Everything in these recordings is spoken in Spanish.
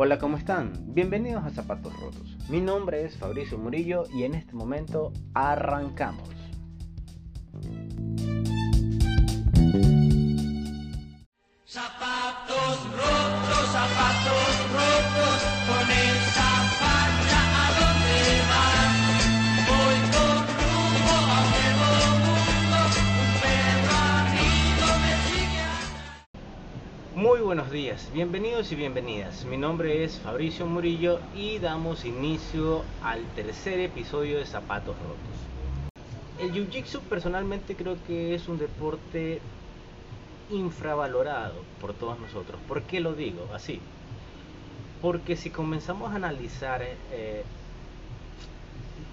Hola, ¿cómo están? Bienvenidos a Zapatos Rotos. Mi nombre es Fabricio Murillo y en este momento arrancamos. Zapatos rotos, zapatos rotos, con esa Muy buenos días, bienvenidos y bienvenidas. Mi nombre es Fabricio Murillo y damos inicio al tercer episodio de Zapatos Rotos. El Jiu-Jitsu personalmente creo que es un deporte infravalorado por todos nosotros. ¿Por qué lo digo así? Porque si comenzamos a analizar eh,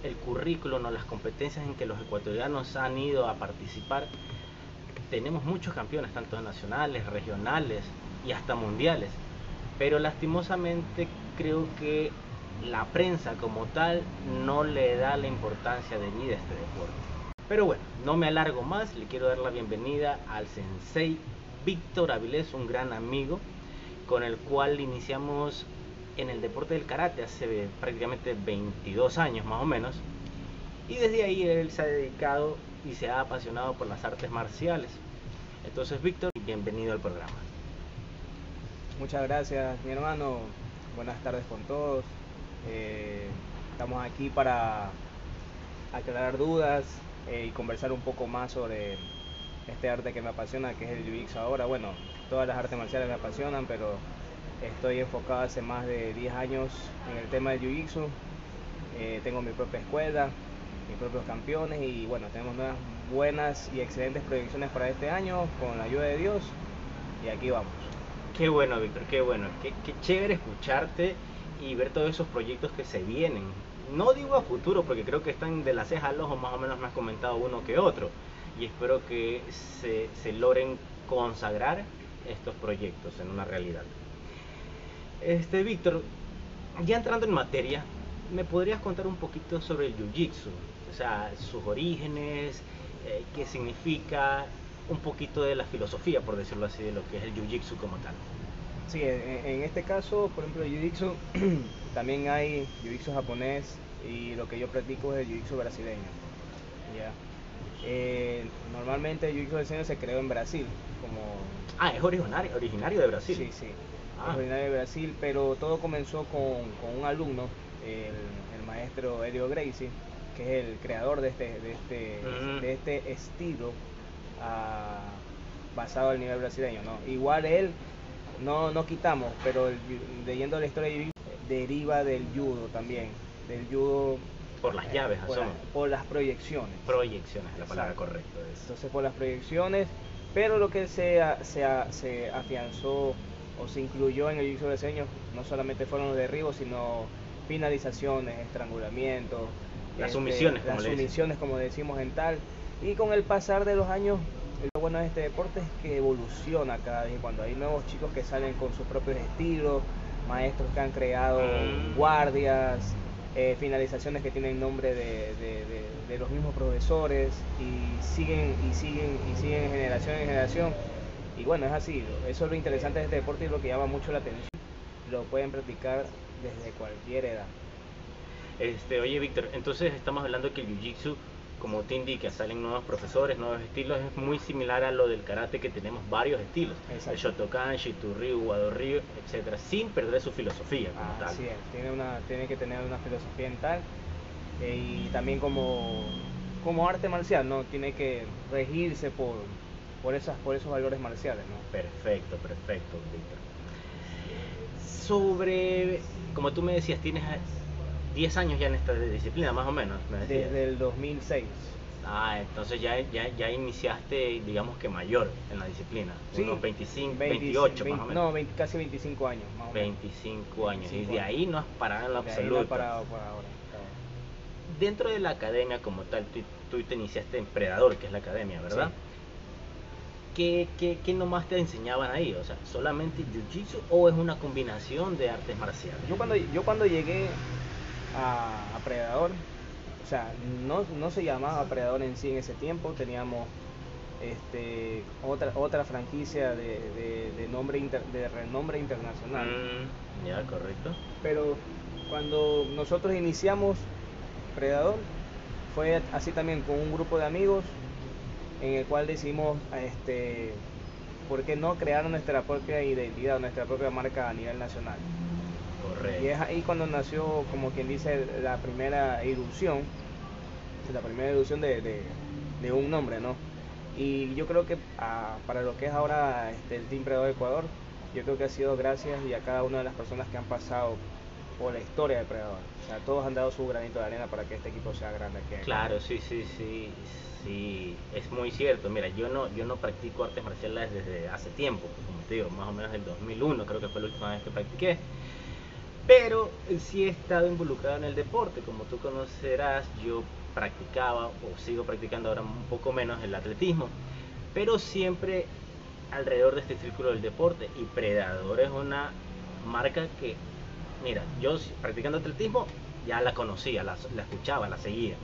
el currículum o las competencias en que los ecuatorianos han ido a participar, tenemos muchos campeones, tanto nacionales, regionales y hasta mundiales. Pero lastimosamente creo que la prensa como tal no le da la importancia de vida a este deporte. Pero bueno, no me alargo más, le quiero dar la bienvenida al sensei Víctor Avilés, un gran amigo con el cual iniciamos en el deporte del karate hace prácticamente 22 años más o menos. Y desde ahí él se ha dedicado y se ha apasionado por las artes marciales. Entonces, Víctor, bienvenido al programa. Muchas gracias, mi hermano. Buenas tardes con todos. Eh, estamos aquí para aclarar dudas eh, y conversar un poco más sobre este arte que me apasiona, que es el jiu-jitsu ahora. Bueno, todas las artes marciales me apasionan, pero estoy enfocado hace más de 10 años en el tema del jiu-jitsu. Eh, tengo mi propia escuela, mis propios campeones y bueno, tenemos buenas y excelentes proyecciones para este año con la ayuda de Dios y aquí vamos. Qué bueno, Víctor, qué bueno. Qué, chévere escucharte y ver todos esos proyectos que se vienen. No digo a futuro, porque creo que están de la ceja al ojo, más o menos me has comentado uno que otro. Y espero que se, se logren consagrar estos proyectos en una realidad. Este, Víctor, ya entrando en materia, ¿me podrías contar un poquito sobre el Jiu-Jitsu? O sea, sus orígenes, eh, qué significa, un poquito de la filosofía, por decirlo así, de lo que es el Jiu-Jitsu como tal. Sí, en, en este caso, por ejemplo, el Jiu-Jitsu, también hay Jiu-Jitsu japonés y lo que yo practico es el Jiu-Jitsu brasileño. ¿ya? Eh, normalmente el Jiu-Jitsu brasileño se creó en Brasil, como... Ah, es originario, originario de Brasil. Sí, sí, Ah. es originario de Brasil, pero todo comenzó con, con un alumno, el, el maestro Elio Gracie, que es el creador de este, de este, Mm. de este estilo ah, basado al nivel brasileño. ¿no? Igual él, no, no quitamos, pero el leyendo la historia de deriva del judo también, del judo Por las eh, llaves, por, por las proyecciones. Proyecciones, es la palabra correcta. es. Entonces por las proyecciones, pero lo que se, a- se, a- se afianzó o se incluyó en el jiu-jitsu brasileño no solamente fueron los derribos, sino finalizaciones, estrangulamientos, Las este, sumisiones, como las sumisiones como decimos en tal. Y con el pasar de los años, lo bueno de este deporte es que evoluciona cada vez. Cuando hay nuevos chicos que salen con sus propios estilos, maestros que han creado Mm. guardias, eh, finalizaciones que tienen nombre de, de- de- de los mismos profesores y siguen y siguen y siguen generación en generación. Y bueno, es así, eso es lo interesante de este deporte y lo que llama mucho la atención. Lo pueden practicar desde cualquier edad. Este, oye, Víctor, entonces estamos hablando que el Jiu-Jitsu, como te indica, salen nuevos profesores, nuevos estilos, es muy similar a lo del karate que tenemos varios estilos. Exacto. El Shotokan, Shitoryu, Wado-Ryu, etcétera, sin perder su filosofía como tal. Así es, tiene, una, tiene que tener una filosofía en tal eh, y también como, como arte marcial, ¿no? Tiene que regirse por, por, esas, por esos valores marciales, ¿no? Perfecto, perfecto, Víctor. Sobre, como tú me decías, tienes 10 años ya en esta disciplina, más o menos. Me. Desde el 2006. Ah, entonces ya, ya, ya iniciaste, digamos que mayor en la disciplina. Sí, Unos 25, 20 28 20 más o menos. No, 20 casi 25 años, más o menos. 25 años. y 25 de ahí no has parado en lo De ahí no he absoluto. parado por ahora. Dentro de la academia como tal, tú, tú te iniciaste en Predador, que es la academia, ¿verdad? Sí. ¿Qué, qué, qué nomás te enseñaban ahí? O sea, ¿solamente Jiu-Jitsu o es una combinación de artes marciales? Yo cuando, yo cuando llegué a, a Predador, o sea, no, no se llamaba Predador en sí en ese tiempo, teníamos este, otra, otra franquicia de, de- de nombre inter- de renombre internacional. Mm, ya, correcto. Pero cuando nosotros iniciamos Predador, fue así también con un grupo de amigos en el cual decidimos, este, ¿por qué no crear nuestra propia identidad, nuestra propia marca a nivel nacional? Correcto. Y es ahí cuando nació, como quien dice, la primera ilusión, la primera ilusión de, de- de un nombre, ¿no? Y yo creo que ah, para lo que es ahora este, el Team Predador Ecuador, yo creo que ha sido gracias y a cada una de las personas que han pasado por la historia de Predador. O sea, todos han dado su granito de arena para que este equipo sea grande aquí. en Claro, sí, sí, sí, sí, es muy cierto. Mira, yo no, yo no practico artes marciales desde hace tiempo, pues, como te digo, más o menos del 2001, creo que fue la última vez que practiqué. Pero sí he estado involucrado en el deporte, como tú conocerás, yo practicaba o sigo practicando ahora un poco menos el atletismo, pero siempre alrededor de este círculo del deporte y Predador es una marca que, mira, yo practicando atletismo ya la conocía, la, escuchaba, la seguía.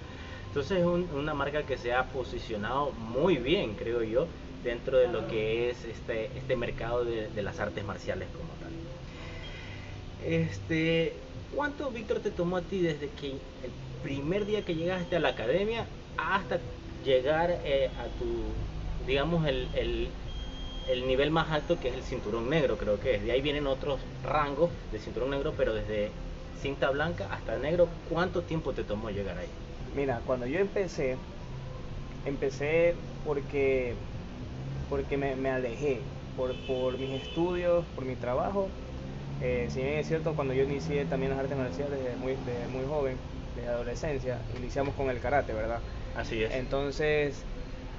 Entonces es un- una marca que se ha posicionado muy bien, creo yo, dentro de lo que es este, este mercado de, de las artes marciales como. Este, ¿Cuánto, Víctor, te tomó a ti desde que el primer día que llegaste a la academia hasta llegar eh, a tu, digamos, el, el- el nivel más alto que es el cinturón negro, creo que es? De ahí vienen otros rangos de cinturón negro, pero desde cinta blanca hasta negro, ¿cuánto tiempo te tomó llegar ahí? Mira, cuando yo empecé, empecé porque, porque me, me alejé por, por mis estudios, por mi trabajo. Eh, si bien es cierto, cuando yo inicié también las artes marciales desde muy, desde muy joven, desde adolescencia, iniciamos con el karate, ¿verdad? Así es. Entonces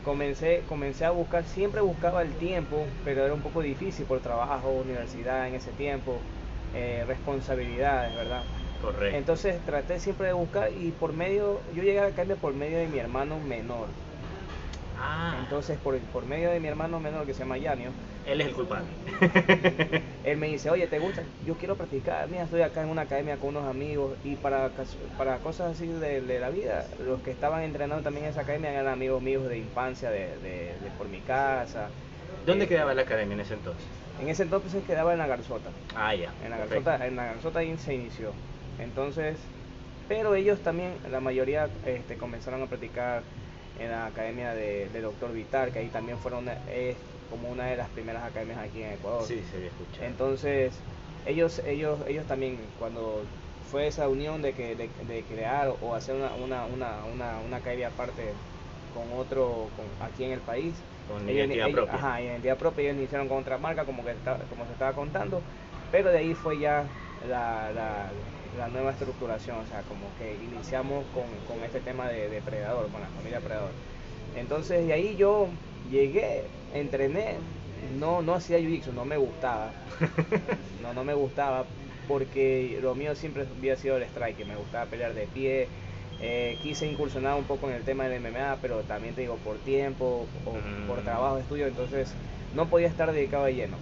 comencé, comencé a buscar, siempre buscaba el tiempo, pero era un poco difícil por trabajo, universidad en ese tiempo, eh, responsabilidades, ¿verdad? Correcto. Entonces traté siempre de buscar y por medio, yo llegué a la academia por medio de mi hermano menor. Ah, Entonces por, por medio de mi hermano menor que se llama Yanio, él es el culpable. él me dice, oye, ¿te gusta? Yo quiero practicar, mira, estoy acá en una academia con unos amigos y para, para cosas así de, de la vida, los que estaban entrenando también en esa academia eran amigos míos de infancia, de, de- de por mi casa. ¿Dónde Eh, quedaba la academia en ese entonces? En ese entonces quedaba en la Garzota. Ah, ya. En la perfecto. Garzota, en la Garzota ahí se inició. Entonces, pero ellos también, la mayoría este, comenzaron a practicar en la academia de, de Doctor Vital, que ahí también fueron es como una de las primeras academias aquí en Ecuador. Sí, se había escuchado. Entonces, ellos, ellos, ellos también, cuando fue esa unión de, que, de, de crear o hacer una, una, una, una, una academia aparte con otro, con, aquí en el país, Con ellos- identidad ellos- propia. Ajá, identidad propia, ellos iniciaron con otra marca, como, que está- como se estaba contando, pero de ahí fue ya la, la, la nueva estructuración, o sea, como que iniciamos con, con este tema de, de Predador, con la familia Predador. Entonces, de ahí yo llegué, entrené, no, no hacía jiu-jitsu, no me gustaba, no, no me gustaba, porque lo mío siempre había sido el strike, me gustaba pelear de pie, eh, quise incursionar un poco en el tema del MMA, pero también te digo, por tiempo o Mm. por trabajo, estudio, entonces no podía estar dedicado de lleno.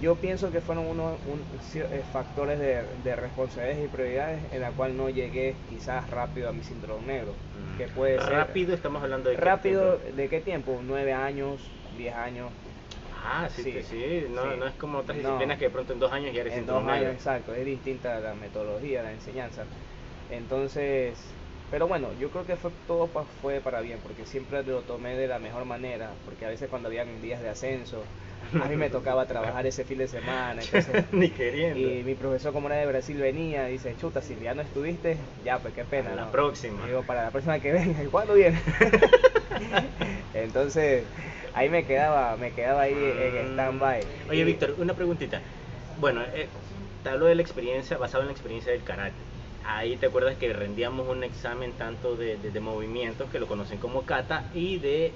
Yo pienso que fueron unos un- eh, factores de, de responsabilidades y prioridades en la cual no llegué quizás rápido a mi cinturón negro, Mm. que puede ser Rápido, estamos hablando de. qué rápido, tiempo? ¿de qué tiempo? ¿Nueve años? ¿Diez años? Ah, sí, Sí. No, sí. no es como otras No. disciplinas que de pronto en dos años ya eres En cinturón dos años, negro. exacto, es distinta la metodología, la enseñanza. Entonces, pero bueno, yo creo que fue todo pa- fue para bien, porque siempre lo tomé de la mejor manera, porque a veces cuando habían días de ascenso, a mí me tocaba trabajar ese fin de semana, entonces... Ni queriendo. Y mi profesor, como era de Brasil, venía y dice, chuta, si ya no estuviste, ya, pues qué pena. A la ¿no?". próxima. Y digo, para la próxima que venga, ¿y cuándo viene? Entonces, ahí me quedaba, me quedaba ahí en stand-by. Mm. Oye, Y- Víctor, una preguntita. Bueno, eh, te hablo de la experiencia, basado en la experiencia del karate. Ahí te acuerdas que rendíamos un examen tanto de, de- de movimientos, que lo conocen como kata, y de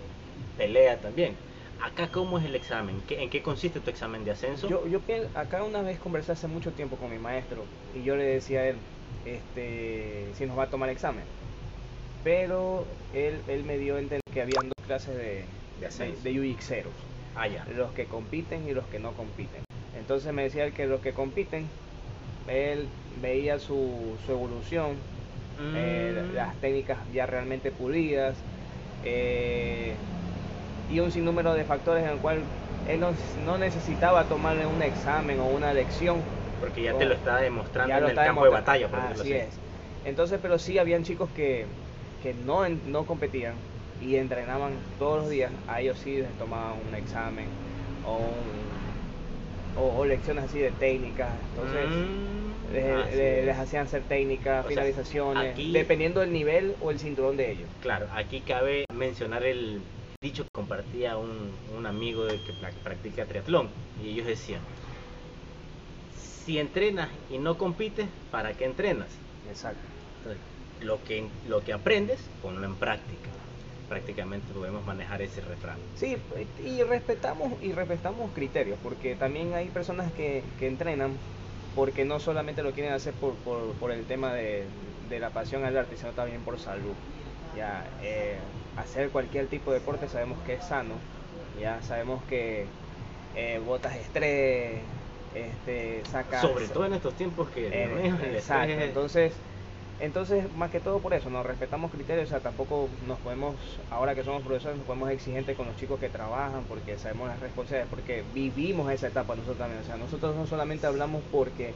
pelea también. Acá, ¿cómo es el examen? ¿Qué- ¿En qué consiste tu examen de ascenso? Yo, yo acá una vez conversé hace mucho tiempo con mi maestro y yo le decía a él, este, si nos va a tomar examen. Pero él, él me dio a entender que habían dos clases de, De de, jiu-jitseros, Ah, ya. los que compiten y los que no compiten. Entonces me decía él que los que compiten, él veía su, su evolución, eh, Mm. las técnicas ya realmente pulidas, eh, y un sinnúmero de factores en el cual él no, no necesitaba tomarle un examen o una lección. Porque ya te lo está demostrando en el campo de batalla, por Así es. Entonces, pero sí habían chicos que, que no, no competían y entrenaban todos los días. A ellos sí les tomaban un examen o, un- o, o lecciones así de técnicas. Entonces, Mm, les, así les- es. les hacían hacer técnicas, O sea, finalizaciones, aquí- dependiendo del nivel o el cinturón de ellos. Claro, aquí cabe mencionar el dicho que compartía un, un amigo de que pra- practica triatlón y ellos decían, si entrenas y no compites, ¿para qué entrenas? Exacto. Entonces, lo que, lo que aprendes, ponlo en práctica. Prácticamente podemos manejar ese refrán. Sí, y respetamos y respetamos criterios, porque también hay personas que, que entrenan porque no solamente lo quieren hacer por, por, por el tema de, de la pasión al arte, sino también por salud. Ya, eh, hacer cualquier tipo de deporte sabemos que es sano, ya sabemos que eh, botas estrés, este, sacas... Sobre todo en estos tiempos que Eh, mío, el exacto, es- entonces, entonces más que todo por eso, nos respetamos criterios, o sea, tampoco nos podemos, ahora que somos profesores, nos podemos exigentes con los chicos que trabajan porque sabemos las responsabilidades, porque vivimos esa etapa nosotros también, o sea, nosotros no solamente hablamos porque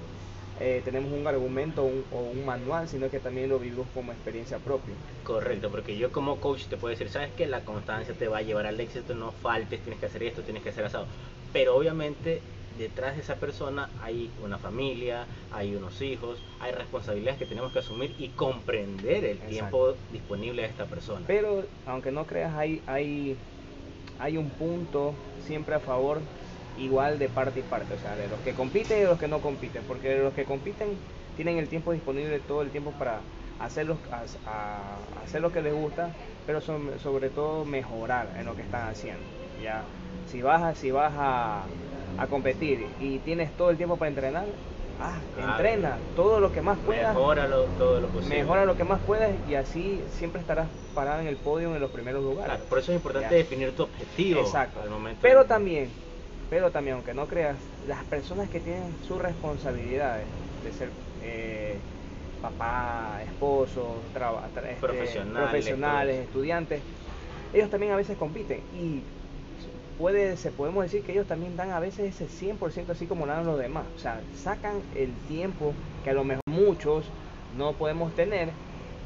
eh, tenemos un argumento o un manual, sino que también lo vivimos como experiencia propia. Correcto, porque yo como coach te puedo decir, sabes que la constancia te va a llevar al éxito, no faltes, tienes que hacer esto, tienes que hacer asado. Pero obviamente detrás de esa persona hay una familia, hay unos hijos, hay responsabilidades que tenemos que asumir y comprender el Exacto. tiempo disponible de esta persona. Pero aunque no creas, hay, hay, hay un punto siempre a favor igual de parte y parte, o sea, de los que compiten y de los que no compiten, porque los que compiten tienen el tiempo disponible todo el tiempo para hacer, los- a- a- hacer lo que les gusta, pero son- sobre todo mejorar en lo que están haciendo. Ya, si vas a, si vas a, a competir y tienes todo el tiempo para entrenar, ah, Claro. entrena todo lo que más puedas. Mejóralo todo lo posible. Mejora lo que más puedas y así siempre estarás parado en el podio en los primeros lugares. Claro, por eso es importante Ya. definir tu objetivo Exacto. al momento. Pero de- también, pero también, aunque no creas, las personas que tienen sus responsabilidades de ser eh, papá, esposo, traba- tra- este, Profesionales, profesionales, todos. estudiantes, ellos también a veces compiten y puede, se podemos decir que ellos también dan a veces ese 100% así como dan los demás. O sea, sacan el tiempo que a lo mejor muchos no podemos tener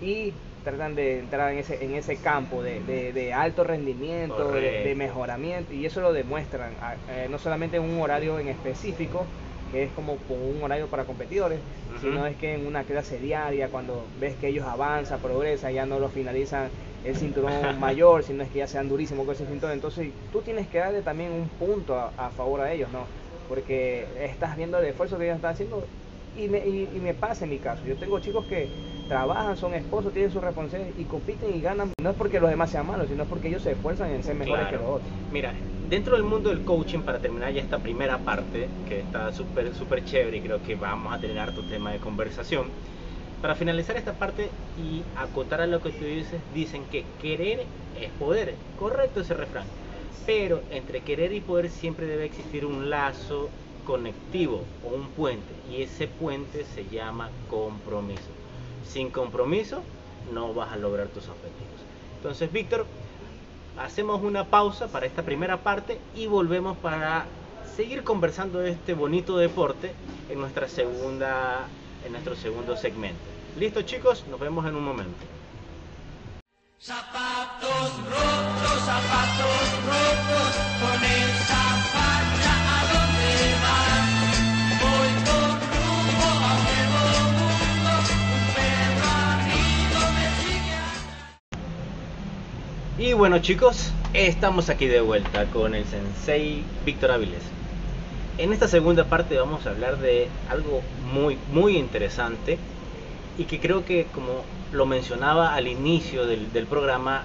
y tratan de entrar en ese, en ese campo de, de- de alto rendimiento, de, mejoramiento y eso lo demuestran, eh, no solamente en un horario en específico, que es como, un horario para competidores, sino es que en una clase diaria, cuando ves que ellos avanzan, progresan, ya no lo finalizan el cinturón mayor, sino es que ya sean durísimos con ese cinturón. Entonces tú tienes que darle también un punto a, a favor a ellos, ¿no? Porque estás viendo el esfuerzo que ellos están haciendo y me, y, y me pasa en mi caso. Yo tengo chicos que trabajan, son esposos, tienen sus responsabilidades y compiten y ganan. No es porque los demás sean malos, sino porque ellos se esfuerzan en ser mejores Claro. que los otros. Mira, dentro del mundo del coaching, para terminar ya esta primera parte, que está súper, súper chévere y creo que vamos a tener harto tema de conversación, para finalizar esta parte y acotar a lo que tú dices, dicen que querer es poder. Correcto ese refrán. Pero entre querer y poder siempre debe existir un lazo conectivo o un puente. Y ese puente se llama compromiso. Sin compromiso no vas a lograr tus objetivos. Entonces, Víctor, hacemos una pausa para esta primera parte y volvemos para seguir conversando de este bonito deporte en nuestra segunda en nuestro segundo segmento. Listo chicos, nos vemos en un momento. Zapatos rotos, zapatos rotos, con esa facha a dónde vas. Voy con rumbo a un nuevo mundo, un perro amigo me sigue. Y bueno chicos, estamos aquí de vuelta con el sensei Víctor Áviles. En esta segunda parte vamos a hablar de algo muy muy interesante y que creo que como lo mencionaba al inicio del, programa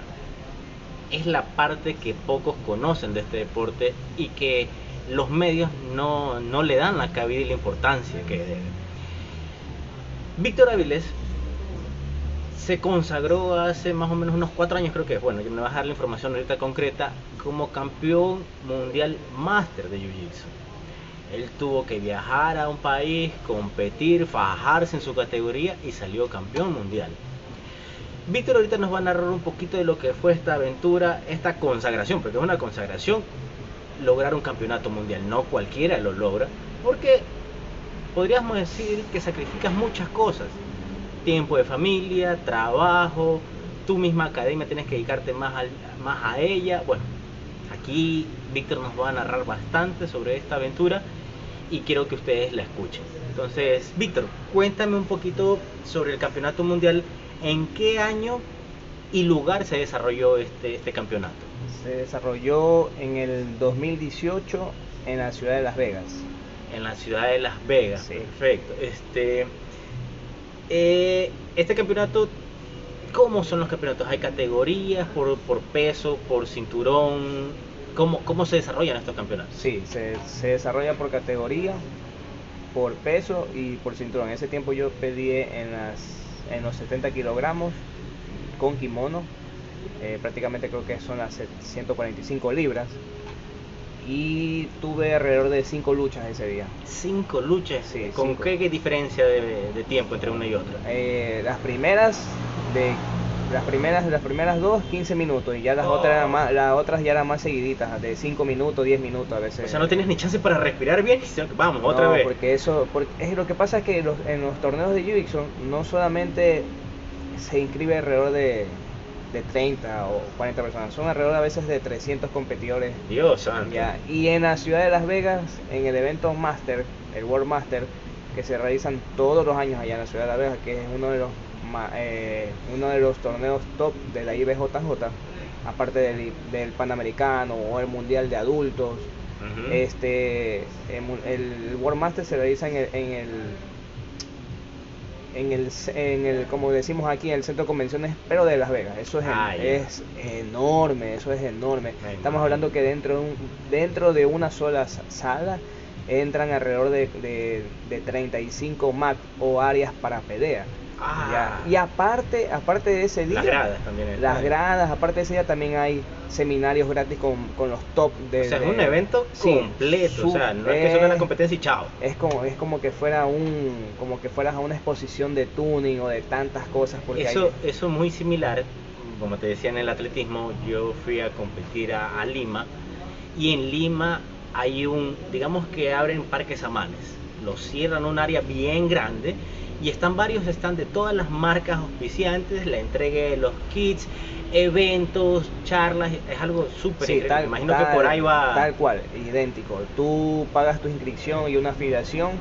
es la parte que pocos conocen de este deporte y que los medios no, no le dan la cabida y la importancia que debe. Víctor Áviles se consagró hace más o menos unos cuatro años, creo que es. Bueno, yo me vas a dar la información ahorita concreta, como campeón mundial máster de Jiu-Jitsu. Él tuvo que viajar a un país, competir, fajarse en su categoría y salió campeón mundial. Víctor ahorita nos va a narrar un poquito de lo que fue esta aventura, esta consagración, porque es una consagración lograr un campeonato mundial. No cualquiera lo logra, porque podríamos decir que sacrificas muchas cosas. Tiempo de familia, trabajo, tu misma academia tienes que dedicarte más, a ella. Bueno, aquí Víctor nos va a narrar bastante sobre esta aventura y quiero que ustedes la escuchen. Entonces, Víctor, cuéntame un poquito sobre el campeonato mundial. ¿En qué año y lugar se desarrolló este, este campeonato? Se desarrolló en el 2018 en la ciudad de Las Vegas. En la ciudad de Las Vegas. Sí. Perfecto. Este, eh, este campeonato, ¿cómo son los campeonatos? ¿Hay categorías por, por peso, por cinturón? ¿Cómo, ¿Cómo se desarrollan estos campeonatos? Sí, se, se desarrolla por categoría, por peso y por cinturón. En ese tiempo yo peleé en, las, en los 70 kilogramos con kimono. eh, prácticamente creo que son las 145 libras. Y tuve alrededor de 5 luchas ese día. Cinco luchas. Sí, ¿Con cinco. qué, qué diferencia de, de tiempo entre una y otra? Eh, las primeras de las primeras las primeras dos 15 minutos y ya las Oh. otras eran más, las otras ya eran más seguiditas de 5 minutos 10 minutos a veces O sea, no tienes ni chance para respirar bien. sino que Vamos, otra vez. porque eso porque es lo que pasa es que los- en los torneos de Jiu-Jitsu no solamente se inscribe alrededor de, de 30 o 40 personas son alrededor a veces de 300 competidores Dios santo. ya, y en la ciudad de Las Vegas, en el evento Master, el World Master, que se realizan todos los años allá en la ciudad de Las Vegas, que es uno de los eh, uno de los torneos top de la IBJJ, aparte del, del Panamericano o el Mundial de Adultos. Este, el, el World Master se realiza en el, en el en el, en el, como decimos aquí, en el centro de convenciones, pero de Las Vegas. Eso es, en- Ah, es enorme, eso es enorme. Me Estamos hablando que dentro de, un- dentro de una sola sa- sala entran alrededor de, de, de 35 MAC o áreas para pelea. Ah. Y aparte, aparte de ese día, Las gradas también las gradas, aparte de ese día también hay seminarios gratis con, con los top de... o sea, es un evento Sí, completo. O sea, no es que solo la competencia y chao. es como es como que fuera un como que fueras a una exposición de tuning o de tantas cosas porque Eso, hay- eso es muy similar, como te decía en el atletismo, yo fui a competir a, a Lima y en Lima hay un, digamos que abren parques amanes, lo cierran un área bien grande y están varios están de todas las marcas auspiciantes, la entrega de los kits, eventos, charlas, es algo súper Sí, tal- Me imagino tal- que por ahí va tal cual idéntico. Tú pagas tu inscripción y una afiliación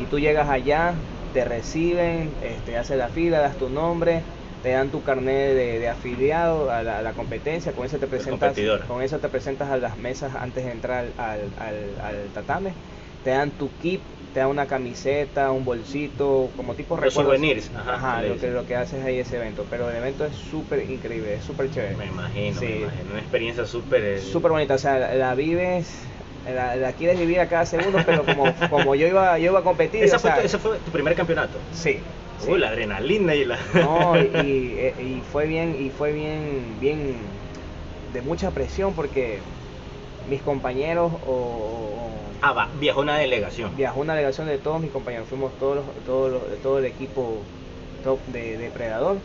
y tú llegas allá te reciben este haces la fila das tu nombre te dan tu carnet de, de afiliado a la, a la competencia con eso te presentas con eso te presentas a las mesas antes de entrar al, al, al tatame te dan tu kit te dan una camiseta un bolsito como tipo recuerdos. souvenirs, ajá, Ajá, lo que lo que haces ahí ese evento pero el evento es súper increíble es súper chévere me imagino, Sí. me imagino, una experiencia súper eh, súper bonita, o sea, la, vives, la, la quieres vivir a cada segundo, pero como, como yo iba yo iba a competir, Esa o fue, sea, tu- ese fue tu primer campeonato. sí, sí. Uh, la adrenalina y la No, y, y- eh, y fue bien, y fue bien, bien de mucha presión porque mis compañeros o, o- Ah, va, viajó una delegación. viajó una delegación de todos mis compañeros, fuimos todos los, todos los- todo el equipo top de depredador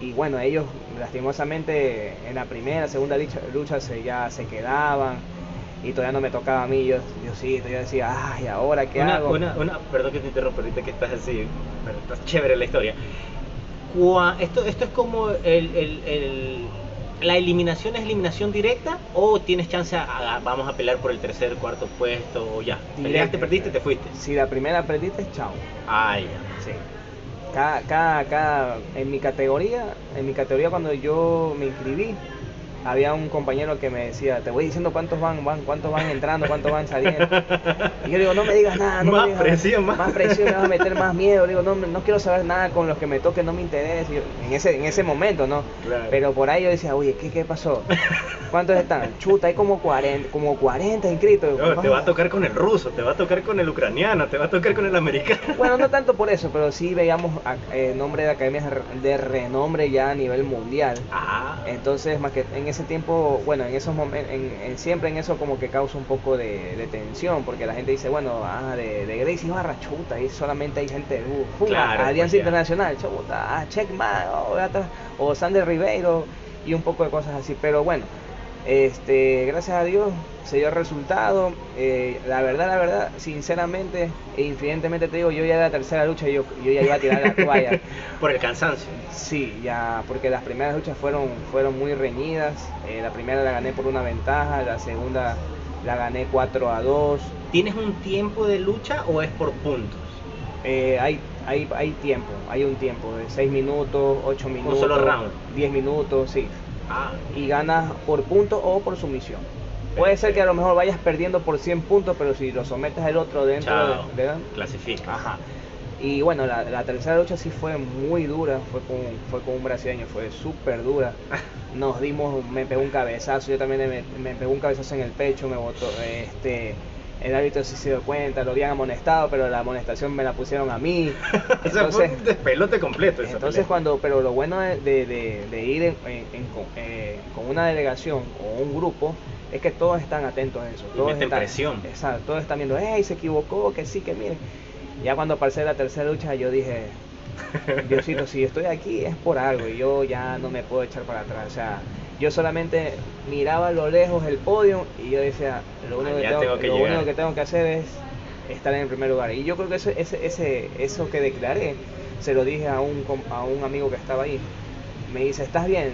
y bueno ellos lastimosamente en la primera, segunda lucha, lucha se ya se quedaban y todavía no me tocaba a mí, yo, sí, yo decía, ay, ahora qué una, hago. una, una, perdón que te interrumpa ahorita que estás así, pero está chévere la historia. Esto, esto es como el, el, el- la eliminación es eliminación directa o tienes chance a, a- vamos a pelear por el tercer, cuarto puesto o ya. Peleaste, perdiste, te fuiste. Si la primera perdiste, chao. Ah, ya. Sí. Cada, cada, cada, en mi categoría, en mi categoría cuando yo me inscribí, había un compañero que me decía, te voy diciendo cuántos van, van, cuántos van entrando, cuántos van saliendo. Y yo digo, no me digas nada, no Más me digas presión, nada. más- presión, me vas a meter más miedo. Digo, no, no quiero saber nada con los que me toquen, no me interesa. Yo- en ese, en ese momento, ¿no? Claro. Pero por ahí yo decía, oye, ¿qué, qué pasó? ¿Cuántos están? Chuta, hay como 40, como 40 inscritos. No, te va a tocar con el ruso, te va a tocar con el ucraniano, te va a tocar con el americano. Bueno, no tanto por eso, pero sí veíamos eh, nombre de academias de renombre ya a nivel mundial. Ah, Entonces, más que en ese ese tiempo, bueno, en esos momentos, en, en- siempre en eso como que causa un poco de, de tensión, porque la gente dice, bueno, ah, de, de Gracie Barra, chuta, ahí solamente hay gente, uh, Claro, Alianza pues. Internacional, chuta, ah, Checkman, oh, o Sander Ribeiro, y un poco de cosas así, pero bueno, este, gracias a Dios se dio el resultado, eh, la verdad, la verdad, sinceramente e infidentemente te digo, yo ya de la tercera lucha, yo, yo ya iba a tirar la toalla. Por el cansancio. Sí, ya, porque las primeras luchas fueron, fueron muy reñidas. Eh, la primera la gané por una ventaja, la segunda la gané 4 a 2. ¿Tienes un tiempo de lucha o es por puntos? Eh, hay, hay, hay tiempo, hay un tiempo de 6 minutos, 8 minutos, solo round. 10 minutos, sí. Y ganas por puntos o por sumisión. Puede ser que a lo mejor vayas perdiendo por 100 puntos, pero si lo sometes al otro dentro chao. de, de- Clasifica. Ajá. Y bueno, la, la tercera lucha sí fue muy dura, fue con, fue con un brasileño, fue súper dura. Nos dimos, me pegó un cabezazo, yo también me, me pegó un cabezazo en el pecho, me botó, este, el árbitro sí se dio cuenta, lo habían amonestado, pero la amonestación me la pusieron a mí. o sea, fue Entonces, un despelote completo esa entonces pelea. cuando, pero lo bueno de, de- de- de ir en- en- en con, eh, con una delegación o un grupo es que todos están atentos a eso. Todos meten están, presión. Exacto, todos están viendo, hey, se equivocó, que sí, que miren. Ya cuando pasé la tercera lucha yo dije, Diosito, si estoy aquí es por algo y yo ya no me puedo echar para atrás. O sea, yo solamente miraba a lo lejos el podio y yo decía, lo único, que tengo, tengo que lo único que tengo que hacer es estar en el primer lugar. Y yo creo que eso, ese, ese, eso que declaré, se lo dije a un, a un amigo que estaba ahí. Me dice, ¿estás bien?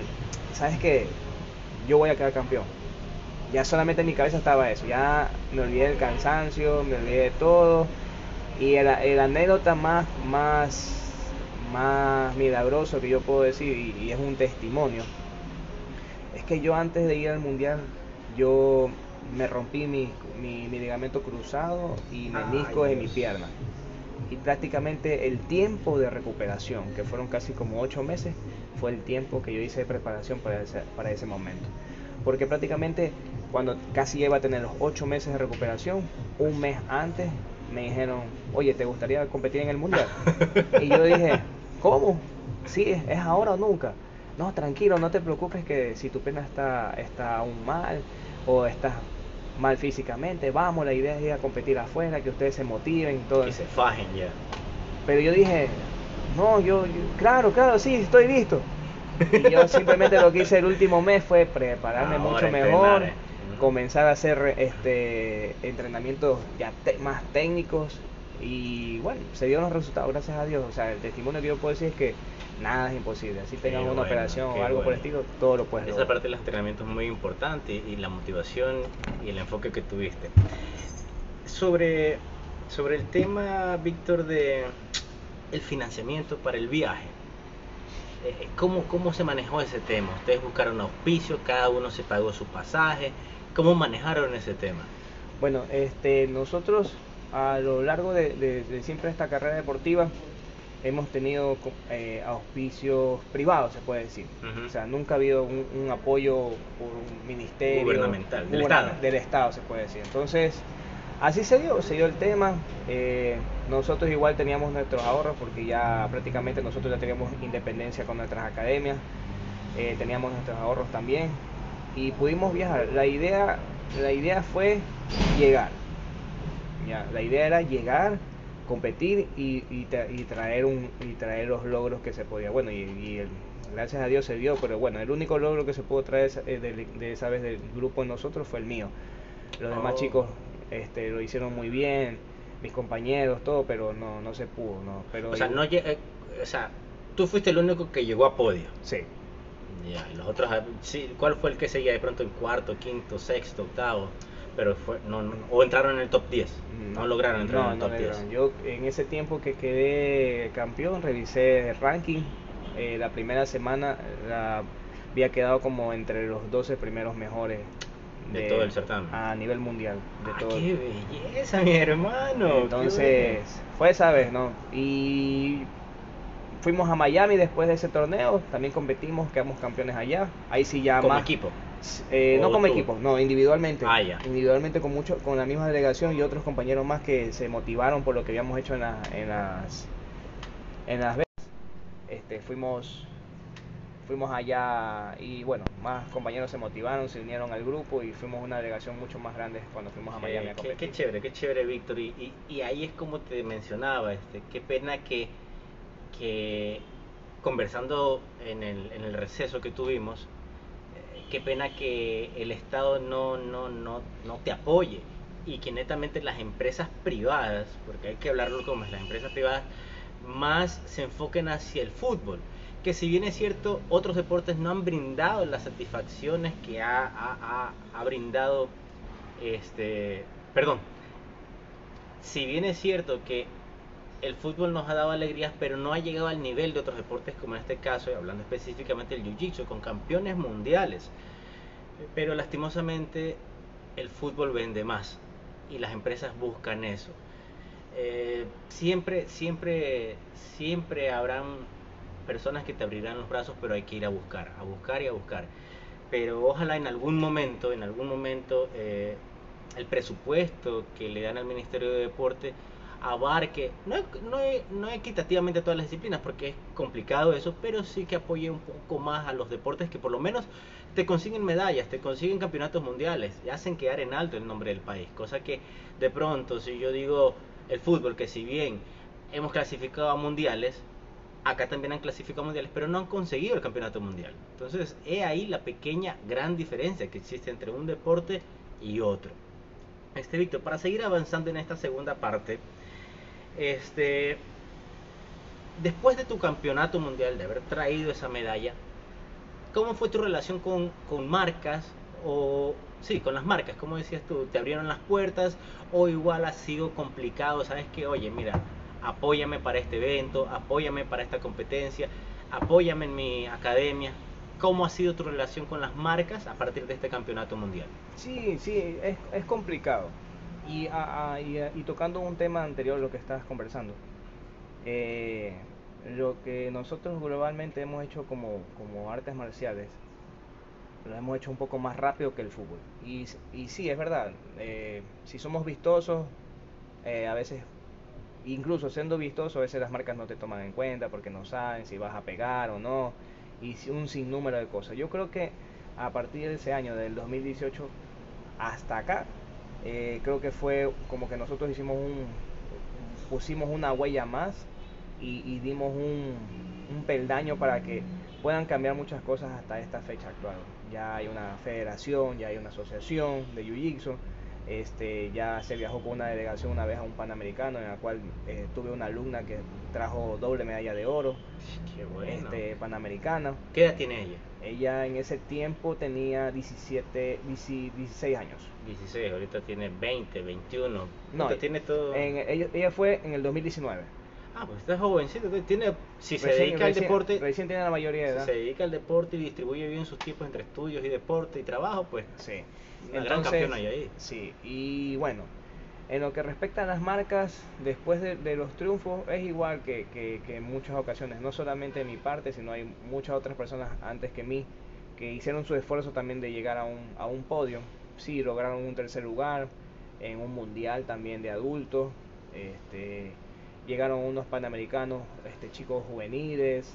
¿Sabes qué? Yo voy a quedar campeón. Ya solamente en mi cabeza estaba eso. Ya me olvidé del cansancio, me olvidé de todo. Y el, el anécdota más, más, más milagroso que yo puedo decir, y, y es un testimonio, es que yo antes de ir al mundial, yo me rompí mi, mi, mi ligamento cruzado y meniscos Ay, en mi pierna. Y prácticamente el tiempo de recuperación, que fueron casi como ocho meses, fue el tiempo que yo hice de preparación para ese, para ese momento. Porque prácticamente cuando casi iba a tener los ocho meses de recuperación, un mes antes me dijeron, oye, ¿te gustaría competir en el mundial? y yo dije, ¿cómo? Sí, es ahora o nunca. No, tranquilo, no te preocupes que si tu pierna está, está aún mal o estás mal físicamente, vamos, la idea es ir a competir afuera, que ustedes se motiven y todo Que se fajen ya. Pero yo dije, no, yo, yo- claro, claro, sí, estoy listo. Y yo simplemente lo que hice el último mes fue prepararme Ahora mucho mejor, eh. comenzar a hacer este entrenamientos ya te- más técnicos y bueno, se dieron los resultados, gracias a Dios. O sea, el testimonio que yo puedo decir es que nada es imposible. Así tengas una bueno, operación o algo por el estilo, todo lo puedes Esa lograr. parte del entrenamiento es muy importante y la motivación y el enfoque que tuviste. Sobre, sobre el tema, Víctor, de el financiamiento para el viaje. eh, ¿Cómo, ¿Cómo se manejó ese tema? ¿Ustedes buscaron auspicio? ¿Cada uno se pagó su pasaje? ¿Cómo manejaron ese tema? Bueno, este, nosotros a lo largo de, de- de siempre esta carrera deportiva hemos tenido eh, auspicios privados, se puede decir. O sea, nunca ha habido un, un apoyo por un ministerio Gubernamental, del Estado. del Estado, se puede decir. Entonces, así se dio, se dio el tema. eh, nosotros igual teníamos nuestros ahorros porque ya prácticamente nosotros ya teníamos independencia con nuestras academias, eh, teníamos nuestros ahorros también y pudimos viajar. La idea, la idea fue llegar. Ya, la idea era llegar, competir y, y tra- y traer un y traer los logros que se podía. Bueno, y, y el- gracias a Dios se dio, pero bueno, el único logro que se pudo traer eh, de, de esa vez del grupo de nosotros fue el mío. Los demás Oh. chicos este, lo hicieron muy bien, mis compañeros, todo, pero no, no se pudo, no. Pero O sea, no eh, o sea, tú fuiste el único que llegó a podio. Sí. Ya, y los otros, ah, sí, ¿cuál fue el que seguía de pronto en cuarto, quinto, sexto, octavo? Pero fue, no, no- o entraron en el top 10. No, lograron entrar no, en el no top 10. lograron. Yo en ese tiempo que quedé campeón revisé el ranking. Eh, la primera semana la, había quedado como entre los 12 primeros mejores De todo el certamen. a nivel mundial. De Ah, todo. ¡Qué belleza, mi hermano! Entonces fue esa vez, ¿no? Y fuimos a Miami después de ese torneo. También competimos, quedamos campeones allá. Ahí sí ya. Como más. equipo. Eh, no ¿O como tú? equipo, no, individualmente. Ah, ya. Individualmente con mucho, con la misma delegación y otros compañeros más que se motivaron por lo que habíamos hecho en, la- en las en las veces. Este, fuimos fuimos allá y bueno, más compañeros se motivaron, se unieron al grupo y fuimos una delegación mucho más grande cuando fuimos a Miami a Qué, qué chévere, qué chévere, Víctor. Y, y- y ahí es como te mencionaba, este, qué pena que, que conversando en el, en el receso que tuvimos, eh, qué pena que el Estado no, no, no, no te apoye y que netamente las empresas privadas, porque hay que hablarlo como es, las empresas privadas, más se enfoquen hacia el fútbol. Que si bien es cierto, otros deportes no han brindado las satisfacciones que ha, ha- ha- ha brindado este, perdón, si bien es cierto que el fútbol nos ha dado alegrías, pero no ha llegado al nivel de otros deportes, como en este caso, hablando específicamente del Jiu-Jitsu, con campeones mundiales. Pero lastimosamente el fútbol vende más y las empresas buscan eso. Eh, siempre, siempre, siempre habrán personas que te abrirán los brazos, pero hay que ir a buscar, a buscar y a buscar. Pero ojalá en algún momento, en algún momento, eh, el presupuesto que le dan al Ministerio de Deporte abarque, no, no, no equitativamente todas las disciplinas, porque es complicado eso, pero sí que apoye un poco más a los deportes que por lo menos te consiguen medallas, te consiguen campeonatos mundiales, y hacen quedar en alto el nombre del país, cosa que de pronto, si yo digo el fútbol, que si bien hemos clasificado a mundiales, acá también han clasificado a mundiales, pero no han conseguido el campeonato mundial. Entonces, he ahí la pequeña, gran diferencia que existe entre un deporte y otro. Este, Víctor, para seguir avanzando en esta segunda parte, este, después de tu campeonato mundial, de haber traído esa medalla, ¿cómo fue tu relación con, con marcas? O, sí, con las marcas, como decías tú, ¿te abrieron las puertas? ¿O igual ha sido complicado? ¿Sabes que, oye, mira, apóyame para este evento, apóyame para esta competencia, apóyame en mi academia? ¿Cómo ha sido tu relación con las marcas a partir de este campeonato mundial? Sí, sí, es, es complicado. Y, a- a- y, a- y tocando un tema anterior, lo que estabas conversando, eh, lo que nosotros globalmente hemos hecho como, artes marciales, lo hemos hecho un poco más rápido que el fútbol. Y, sí, es verdad, eh, si somos vistosos, eh, a veces, incluso siendo vistosos, a veces las marcas no te toman en cuenta porque no saben si vas a pegar o no, y un sinnúmero de cosas. Yo creo que a partir de ese año, del 2018 hasta acá, eh, creo que fue como que nosotros hicimos un, pusimos una huella más y, y dimos un, un peldaño para que puedan cambiar muchas cosas hasta esta fecha actual. Ya hay una federación, ya hay una asociación de Jiu-Jitsu, este, ya se viajó con una delegación una vez a un Panamericano en la cual eh, tuve una alumna que trajo doble medalla de oro, Qué bueno. este, Panamericana. ¿Qué edad tiene ella? Ella en ese tiempo tenía 17, 10 16 años. 16, ahorita tiene 20, 21. No, Puta, tiene todo. En- ella, ella fue en el 2019. Ah, pues está jovencito. Tiene, si se Recién- dedica al recién- deporte, Recién tiene la mayoría de si edad. se dedica al deporte y distribuye bien sus tiempos entre estudios y deporte y trabajo, pues Sí. Una gran campeona hay ahí. Sí, y bueno, en lo que respecta a las marcas, después de, los triunfos, es igual que, que- en muchas ocasiones, no solamente de mi parte, sino hay muchas otras personas antes que mí que hicieron su esfuerzo también de llegar a un, a un podio. Sí, lograron un tercer lugar en un mundial también de adultos. Este, llegaron unos panamericanos, este, chicos juveniles,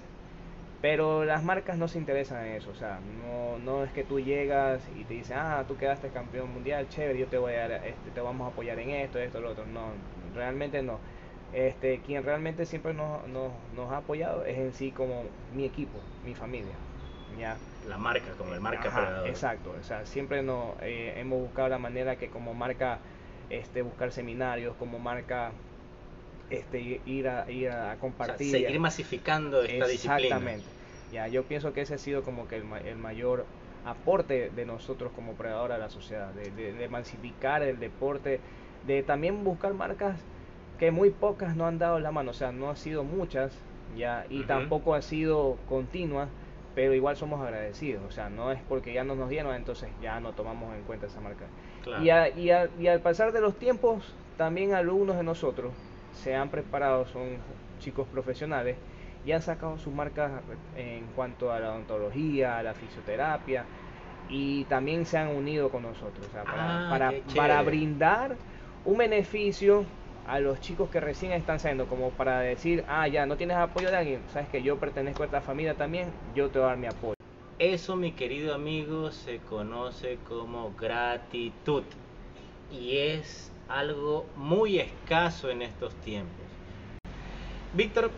pero las marcas no se interesan en eso, o sea, no, no es que tú llegas y te dicen, ah, tú quedaste campeón mundial, chévere, yo te voy a este, te vamos a apoyar en esto, esto, lo otro. No, realmente no. Este, quien realmente siempre nos, nos, nos ha apoyado es en sí como mi equipo, mi familia. Ya. la marca, como el marca Ajá. Exacto, o sea, siempre no, eh, hemos buscado la manera que como marca este, buscar seminarios, como marca este, ir a, ir a O sea, compartir. seguir masificando esta disciplina. Exactamente. Ya, yo pienso que ese ha sido como que el, el mayor aporte de nosotros como predador a la sociedad, de, de, de masificar el deporte, de también buscar marcas que muy pocas no han dado la mano, o sea, no han sido muchas, ya, y tampoco ha sido continua, pero igual somos agradecidos, o sea, no es porque ya no nos dieron, entonces ya no tomamos en cuenta esa marca. Claro. Y, a- y, a- y al pasar de los tiempos, también alumnos de nosotros se han preparado, son chicos profesionales, y han sacado sus marcas en cuanto a la odontología, a la fisioterapia, y también se han unido con nosotros, o sea, para, Ah, para, para brindar un beneficio a los chicos que recién están saliendo, como para decir, ah, ya, no tienes apoyo de alguien, sabes que yo pertenezco a esta familia también, yo te voy a dar mi apoyo. Eso, mi querido amigo, se conoce como gratitud y es algo muy escaso en estos tiempos. Víctor,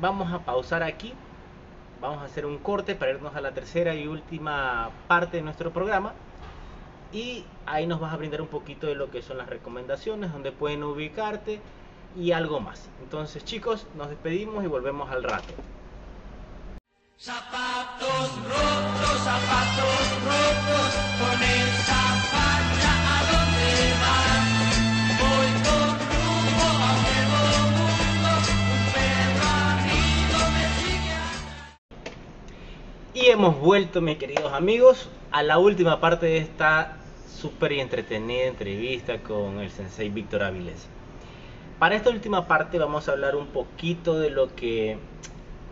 vamos a pausar aquí, vamos a hacer un corte para irnos a la tercera y última parte de nuestro programa y ahí nos vas a brindar un poquito de lo que son las recomendaciones, donde pueden ubicarte y algo más. Entonces chicos, nos despedimos y volvemos al rato. Zapatos rotos, zapatos rotos, con esa hemos vuelto, mis queridos amigos, a la última parte de esta súper entretenida entrevista con el sensei Víctor Avilés. Para esta última parte vamos a hablar un poquito de lo que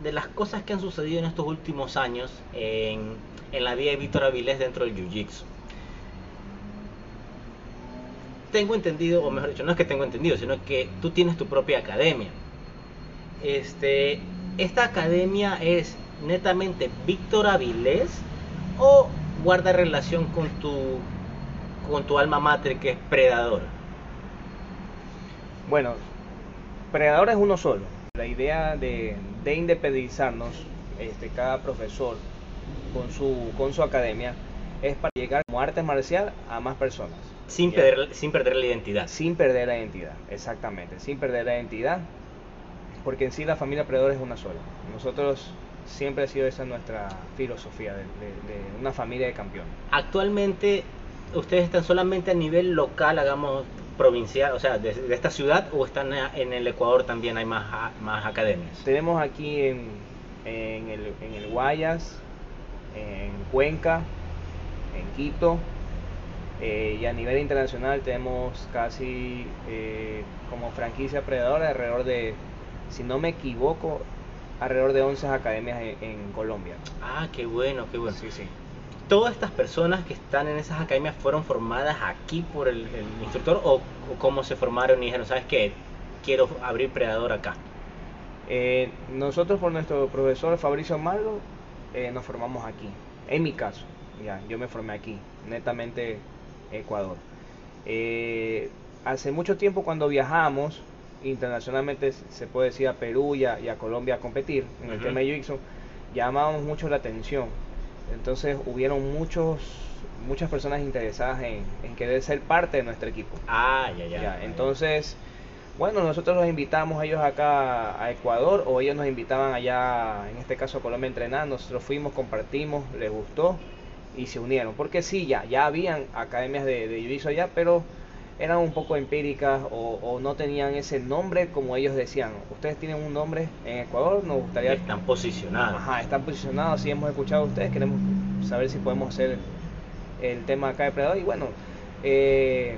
de las cosas que han sucedido en estos últimos años en, en la vida de Víctor Avilés dentro del Jiu-Jitsu. Tengo entendido, o mejor dicho, no es que tengo entendido, sino que tú tienes tu propia academia. Este, ¿Esta academia es netamente Víctor Avilés o guarda relación con tu, con tu alma mater que es Predador? Bueno, Predador es uno solo. La idea de, de independizarnos, este, cada profesor con su, con su academia, es para llegar como arte marcial a más personas. Sin Ya. perder, sin perder la identidad. Sin perder la identidad, exactamente, sin perder la identidad, porque en sí la familia Predador es una sola. Nosotros siempre ha sido esa nuestra filosofía de, de- de una familia de campeones. Actualmente, ¿ustedes están solamente a nivel local, hagamos provincial, o sea, de, de esta ciudad, o están en el Ecuador también hay más, más academias? Tenemos aquí en, en el, en el Guayas, en Cuenca, en Quito, eh, y a nivel internacional tenemos casi eh, como franquicia predadora alrededor de, si no me equivoco, alrededor de 11 academias en, en Colombia. Ah, qué bueno, qué bueno. Sí, sí. ¿Todas estas personas que están en esas academias fueron formadas aquí por el, el instructor o, o cómo se formaron y dijeron, sabes qué, quiero abrir Predador acá? Eh, nosotros por nuestro profesor Fabricio Margo eh, nos formamos aquí. En mi caso, ya, yo me formé aquí, netamente Ecuador. Eh, hace mucho tiempo cuando viajamos internacionalmente, se puede decir a Perú y a, y a Colombia a competir en el tema de Jiu-Jitsu, llamábamos mucho la atención. Entonces hubieron muchos, muchas personas interesadas en, en querer ser parte de nuestro equipo. Ah, ya, ya. Ya, entonces, bueno, nosotros los invitamos a ellos acá a Ecuador o ellos nos invitaban allá, en este caso a Colombia a entrenar, nosotros fuimos, compartimos, les gustó y se unieron. Porque sí, ya, ya habían academias de, de allá, pero eran un poco empíricas o, o no tenían ese nombre como ellos decían. Ustedes tienen un nombre en Ecuador, nos gustaría... Están posicionados. Ajá, están posicionados, sí hemos escuchado a ustedes, queremos saber si podemos hacer el tema acá de Predador. Y bueno, eh,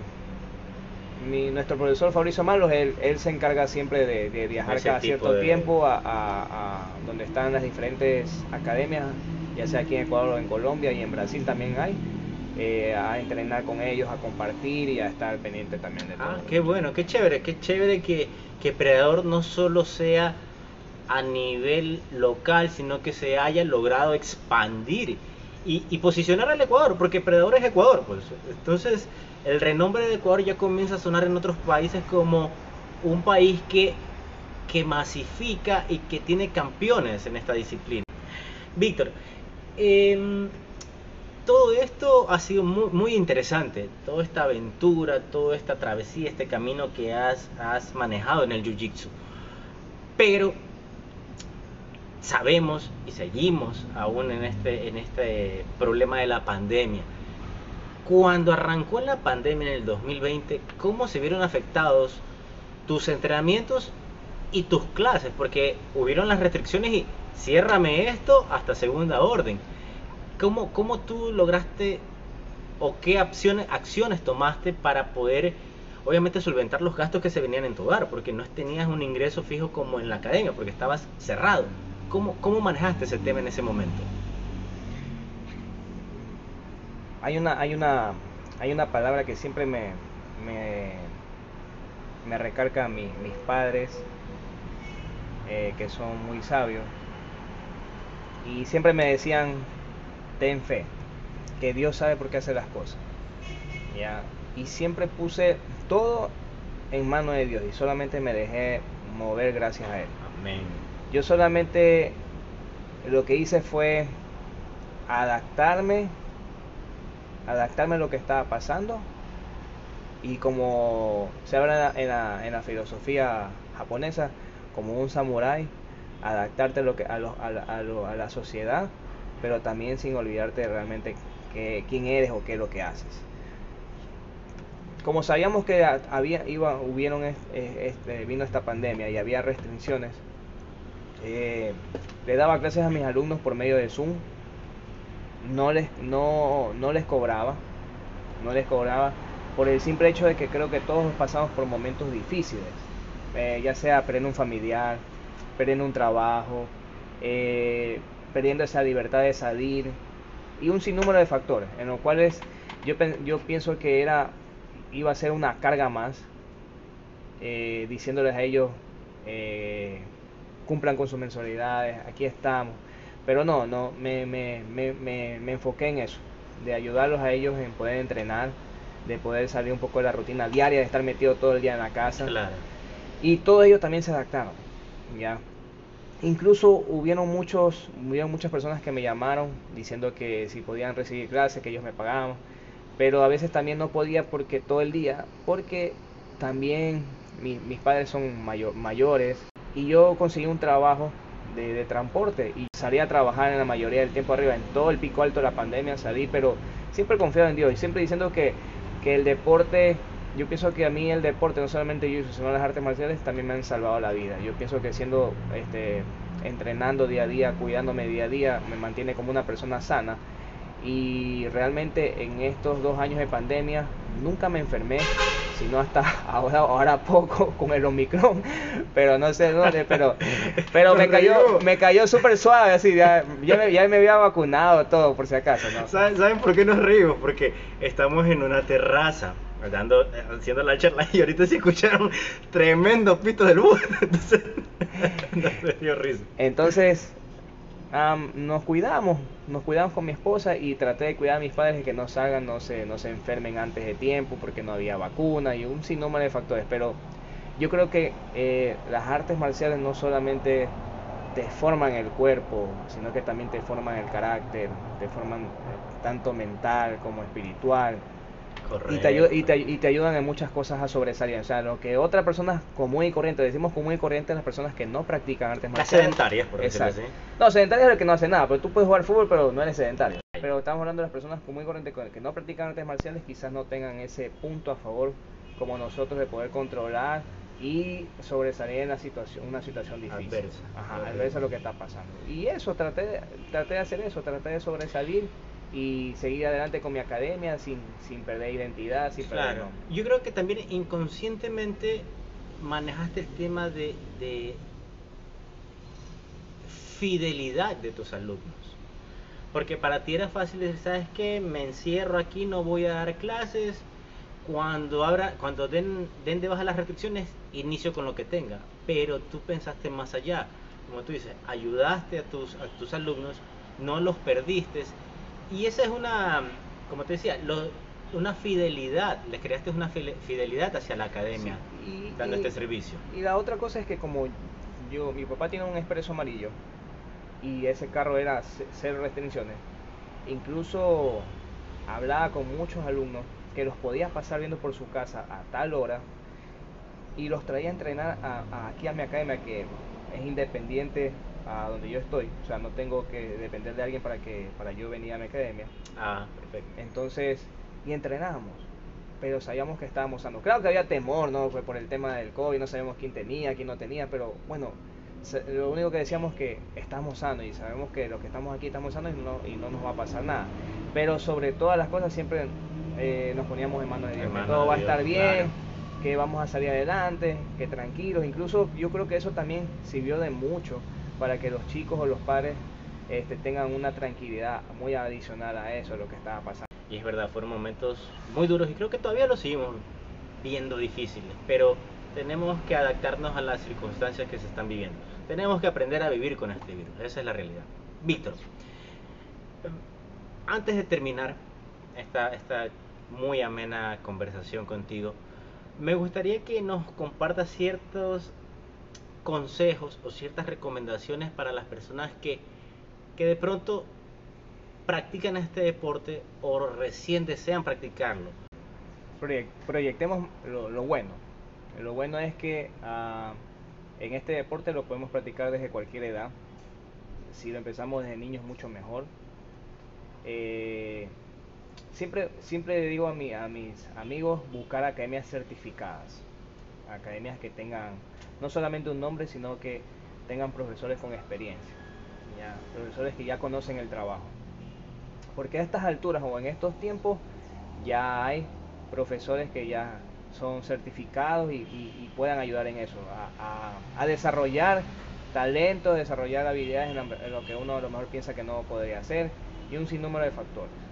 mi, nuestro profesor Fabricio Malos, él, él se encarga siempre de, de viajar Ese cada cierto de- tiempo a, a- a donde están las diferentes academias, ya sea aquí en Ecuador o en Colombia y en Brasil también hay, eh, a entrenar con ellos, a compartir y a estar pendiente también de todo. Ah, qué bueno, qué chévere, qué chévere que, que Predador no solo sea a nivel local, sino que se haya logrado expandir y, y posicionar al Ecuador, porque Predador es Ecuador, pues. Entonces, el renombre de Ecuador ya comienza a sonar en otros países como un país que, que masifica y que tiene campeones en esta disciplina. Víctor, em, todo esto ha sido muy, muy interesante, toda esta aventura, toda esta travesía, este camino que has, has manejado en el Jiu-Jitsu. Pero sabemos y seguimos aún en este, en este problema de la pandemia. Cuando arrancó la pandemia en el 2020, ¿cómo se vieron afectados tus entrenamientos y tus clases? Porque hubieron las restricciones y ciérrame esto hasta segunda orden. ¿Cómo, cómo tú lograste o qué acciones, acciones tomaste para poder, obviamente, solventar los gastos que se venían en tu hogar? Porque no tenías un ingreso fijo como en la academia, porque estabas cerrado. ¿Cómo, cómo manejaste ese tema en ese momento? hay una hay una hay una palabra que siempre me me, me recargan mi- mis padres, eh, que son muy sabios, y siempre me decían, ten fe, que Dios sabe por qué hace las cosas. ¿ya? Y siempre puse todo en manos de Dios y solamente me dejé mover gracias a Él. Amén. Yo solamente lo que hice fue adaptarme, adaptarme a lo que estaba pasando y como se habla en la, en la- en la filosofía japonesa, como un samurái, adaptarte a, lo que, a, lo- a la- a lo- a la sociedad, pero también sin olvidarte realmente que, quién eres o qué es lo que haces. Como sabíamos que había, iba, hubieron, es- este, vino esta pandemia y había restricciones, eh, le daba clases a mis alumnos por medio de Zoom. No les, no, no les cobraba. No les cobraba por el simple hecho de que creo que todos pasamos por momentos difíciles. eh, ya sea perdiendo un familiar, perdiendo un trabajo, eh, perdiendo esa libertad de salir y un sinnúmero de factores en los cuales yo, yo pienso que era iba a ser una carga más eh, diciéndoles a ellos eh, cumplan con sus mensualidades, aquí estamos. Pero no, no, me, me, me, me, me enfoqué en eso, de ayudarlos a ellos en poder entrenar, de poder salir un poco de la rutina diaria, de estar metido todo el día en la casa. Claro. Y todos ellos también se adaptaron, ¿ya? Incluso hubieron muchos, hubieron muchas personas que me llamaron diciendo que si podían recibir clases, que ellos me pagaban, pero a veces también no podía porque todo el día, porque también mi- mis padres son mayo- mayores y yo conseguí un trabajo de, de transporte y salí a trabajar en la mayoría del tiempo arriba, en todo el pico alto de la pandemia salí, pero siempre confiado en Dios y siempre diciendo que, que el deporte, yo pienso que a mí el deporte, no solamente yo, sino las artes marciales, también me han salvado la vida. Yo pienso que siendo, este, entrenando día a día, cuidándome día a día, me mantiene como una persona sana y realmente en estos dos años de pandemia nunca me enfermé, sino hasta ahora, ahora poco con el Omicron, pero no sé dónde, pero, pero me cayó, me cayó súper suave, así, ya, ya, me, ya me había vacunado todo por si acaso, ¿no? ¿Saben, saben por qué nos reímos? Porque estamos en una terraza, haciendo la charla y ahorita se escucharon tremendos pitos del bus. Entonces, am, nos cuidamos, nos cuidamos con mi esposa y traté de cuidar a mis padres de que no salgan, no se, no se enfermen antes de tiempo porque no había vacuna y un sinnúmero de factores. Pero yo creo que eh, las artes marciales no solamente te forman el cuerpo, sino que también te forman el carácter, te forman eh, tanto mental como espiritual. Y te, y, te, y te ayudan en muchas cosas a sobresalir. O sea, lo que otras personas común y corriente, decimos común y corriente las personas que no practican artes Las marciales. sedentarias, por Exacto. así. No, sedentario es el que no hace nada, pero tú puedes jugar fútbol, pero no eres sedentario. Pero estamos hablando de las personas común y corriente que que no practican artes marciales, quizás no tengan ese punto a favor como nosotros de poder controlar y sobresalir en la situación, una situación difícil. Adversa. Ajá, adversa a lo que está pasando. Y eso, traté traté de hacer eso, traté de sobresalir y seguir adelante con mi academia sin, sin perder identidad, sin perder Claro. nombre. Yo creo que también inconscientemente manejaste el tema de, de fidelidad de tus alumnos. Porque para ti era fácil decir, ¿sabes qué? Me encierro aquí, no voy a dar clases. Cuando abra, cuando den, den de baja las restricciones, inicio con lo que tenga. Pero tú pensaste más allá. Como tú dices, ayudaste a tus, a tus alumnos, no los perdiste. Y esa es una, como te decía, lo- una fidelidad. Les creaste una fidelidad hacia la academia, Sí, y- dando y- este servicio. Y la otra cosa es que como yo, mi papá tiene un expreso amarillo y ese carro era ce- cero restricciones, incluso hablaba con muchos alumnos que los podía pasar viendo por su casa a tal hora y los traía a entrenar a- a- aquí a mi academia que es independiente a donde yo estoy, o sea, no tengo que depender de alguien para que para yo venir a mi academia. Ah, perfecto. Entonces, y entrenábamos, pero sabíamos que estábamos sanos. Claro que había temor, ¿no? Fue por el tema del COVID, no sabemos quién tenía, quién no tenía, pero bueno, lo único que decíamos que estamos sanos y sabemos que los que estamos aquí estamos sanos y no, y no nos va a pasar nada. Pero sobre todas las cosas siempre eh, nos poníamos en manos de Dios, que todo va a estar bien, claro. que vamos a salir adelante, que tranquilos. Incluso yo creo que eso también sirvió de mucho para que los chicos o los padres este, tengan una tranquilidad muy adicional a eso, lo que estaba pasando. Y es verdad, fueron momentos muy duros y creo que todavía los seguimos viendo difíciles. Pero tenemos que adaptarnos a las circunstancias que se están viviendo. Tenemos que aprender a vivir con este virus, esa es la realidad. Víctor, antes de terminar esta, esta muy amena conversación contigo, me gustaría que nos compartas ciertos consejos o ciertas recomendaciones para las personas que, que de pronto practican este deporte o recién desean practicarlo. Proyec- proyectemos lo, bueno. Lo bueno es que ah, en este deporte lo podemos practicar desde cualquier edad. Si lo empezamos desde niños, mucho mejor. Eh, siempre, siempre le digo a, a mis amigos buscar academias certificadas. Academias que tengan no solamente un nombre, sino que tengan profesores con experiencia. ya, Profesores que ya conocen el trabajo. Porque a estas alturas o en estos tiempos ya hay profesores que ya son certificados y, puedan ayudar en eso, a, desarrollar talento, desarrollar habilidades en, en lo que uno a lo mejor piensa que no podría hacer y un sinnúmero de factores.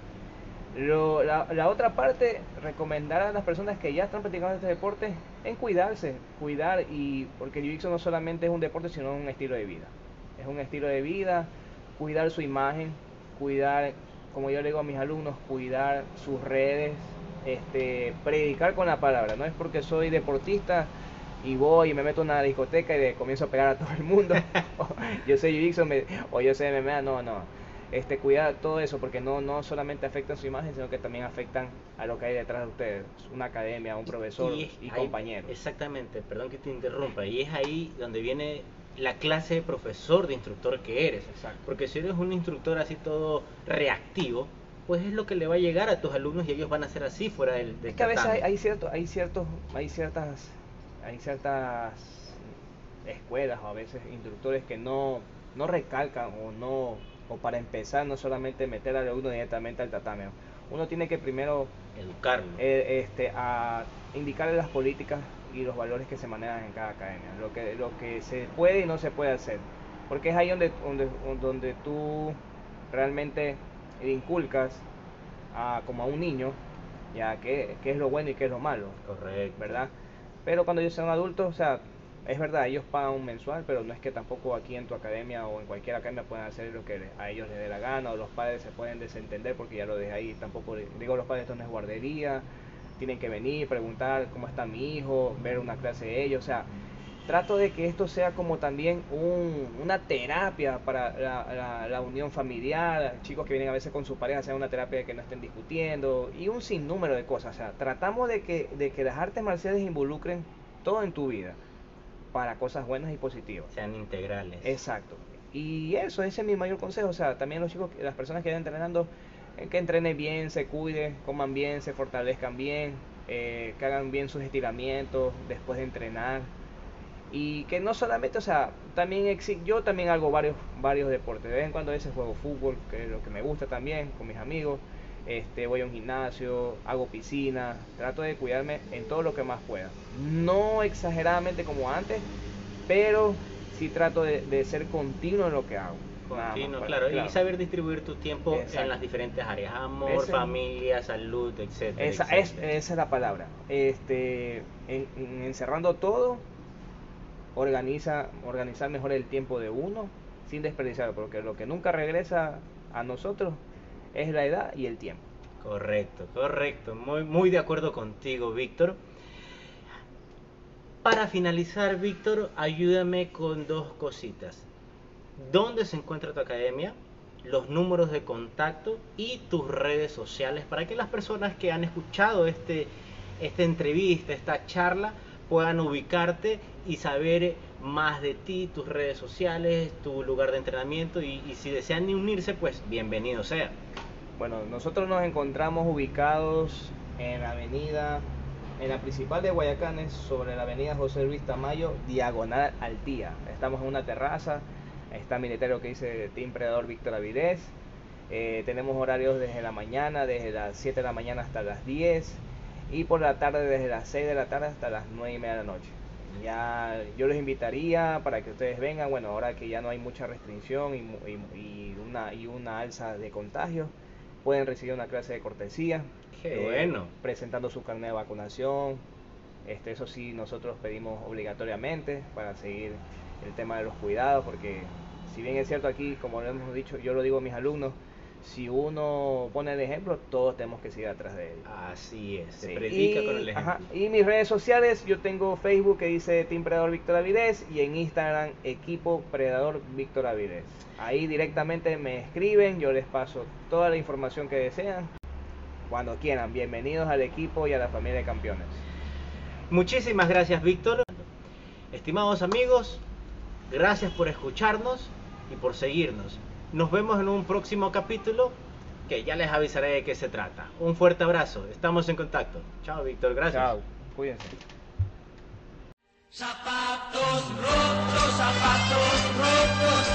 Lo- la, la otra parte, recomendar a las personas que ya están practicando este deporte en cuidarse, cuidar y porque el no solamente es un deporte, sino un estilo de vida. Es un estilo de vida, cuidar su imagen, cuidar, como yo le digo a mis alumnos, cuidar sus redes, este, predicar con la palabra. No es porque soy deportista y voy y me meto en una discoteca y comienzo a pegar a todo el mundo. yo soy jiu-jitsu o yo soy MMA, no, no. Este, cuidar todo eso porque no, no solamente afectan su imagen, sino que también afectan a lo que hay detrás de ustedes, una academia, un profesor y, ahí- compañeros. Exactamente, perdón que te interrumpa. Y es ahí donde viene la clase de profesor, de instructor que eres. Exacto. Porque si eres un instructor así todo reactivo, pues es lo que le va a llegar a tus alumnos y ellos van a ser así fuera del, del Es que a veces hay, hay cierto, hay ciertos, hay ciertas, hay ciertas escuelas o a veces instructores que no, no recalcan o no, o para empezar no solamente meter al alumno directamente al tatame. Uno tiene que primero educarlo. eh, este, a indicarle las políticas y los valores que se manejan en cada academia, lo que, lo que se puede y no se puede hacer, porque es ahí donde, donde, donde tú realmente inculcas a, como a un niño, ya qué, qué es lo bueno y qué es lo malo, Correcto. ¿verdad? Pero cuando ellos son adultos, o sea, es verdad, ellos pagan un mensual, pero no es que tampoco aquí en tu academia o en cualquier academia puedan hacer lo que a ellos les dé la gana, o los padres se pueden desentender porque ya lo dejé ahí, tampoco digo los padres, esto no es guardería, tienen que venir, preguntar cómo está mi hijo, ver una clase de ellos, o sea, trato de que esto sea como también un- una terapia para la, la- unión familiar, chicos que vienen a veces con su pareja, sea una terapia que no estén discutiendo y un sinnúmero de cosas. O sea, tratamos de que, de que las artes marciales involucren todo en tu vida para cosas buenas y positivas. Sean integrales. Exacto. Y eso, ese es mi mayor consejo. O sea, también los chicos, las personas que están entrenando, eh, que entrenen bien, se cuiden, coman bien, se fortalezcan bien, eh, que hagan bien sus estiramientos después de entrenar. Y que no solamente, o sea, también exi- yo también hago varios, varios deportes. De vez en cuando a veces juego fútbol, que es lo que me gusta también, con mis amigos. Este, voy a un gimnasio, hago piscina, trato de cuidarme en todo lo que más pueda. No exageradamente como antes, pero sí trato de, de ser continuo en lo que hago. más, Continuo, pues, claro. Y saber distribuir tu tiempo en Exacto. las diferentes áreas. Amor, Ese- familia, salud, etcétera. Esa es, esa es la palabra. Este, en- en- encerrando todo, organiza, organizar mejor el tiempo de uno sin desperdiciarlo, porque lo que nunca regresa a nosotros es la edad y el tiempo. Correcto, correcto. Muy, muy de acuerdo contigo, Víctor. Para finalizar, Víctor, ayúdame con dos cositas. ¿Dónde se encuentra tu academia? Los números de contacto y tus redes sociales para que las personas que han escuchado este, esta entrevista, esta charla, puedan ubicarte y saber más de ti, tus redes sociales, tu lugar de entrenamiento y, y si desean unirse, pues bienvenido sea. Bueno, nosotros nos encontramos ubicados en la avenida, en la principal de Guayacanes, sobre la avenida José Luis Tamayo, diagonal al día. Estamos en una terraza, está mi letrero que dice Team Predador Víctor Avilés. Eh, tenemos horarios desde la mañana, desde las 7 de la mañana hasta las 10 y por la tarde desde las 6 de la tarde hasta las 9 y media de la noche. Ya yo les invitaría para que ustedes vengan, bueno, ahora que ya no hay mucha restricción y- y una, y una alza de contagios, pueden recibir una clase de cortesía. Qué bueno. Presentando su carnet de vacunación, Este, eso sí, nosotros pedimos obligatoriamente para seguir el tema de los cuidados, porque si bien es cierto aquí, como lo hemos dicho, yo lo digo a mis alumnos, si uno pone el ejemplo, todos tenemos que seguir atrás de él. Así es, se Sí. predica y, con el ejemplo. ajá, y mis redes sociales, yo tengo Facebook que dice Team Predador Víctor Avidez y en Instagram Equipo Predador Víctor Avidez. Ahí directamente me escriben, yo les paso toda la información que desean. Cuando quieran, bienvenidos al equipo y a la familia de campeones. Muchísimas gracias, Víctor. Estimados amigos, gracias por escucharnos y por seguirnos. Nos vemos en un próximo capítulo que ya les avisaré de qué se trata. Un fuerte abrazo, estamos en contacto. Chao, Víctor, gracias. Chao, cuídense. Zapatos rotos, zapatos rotos,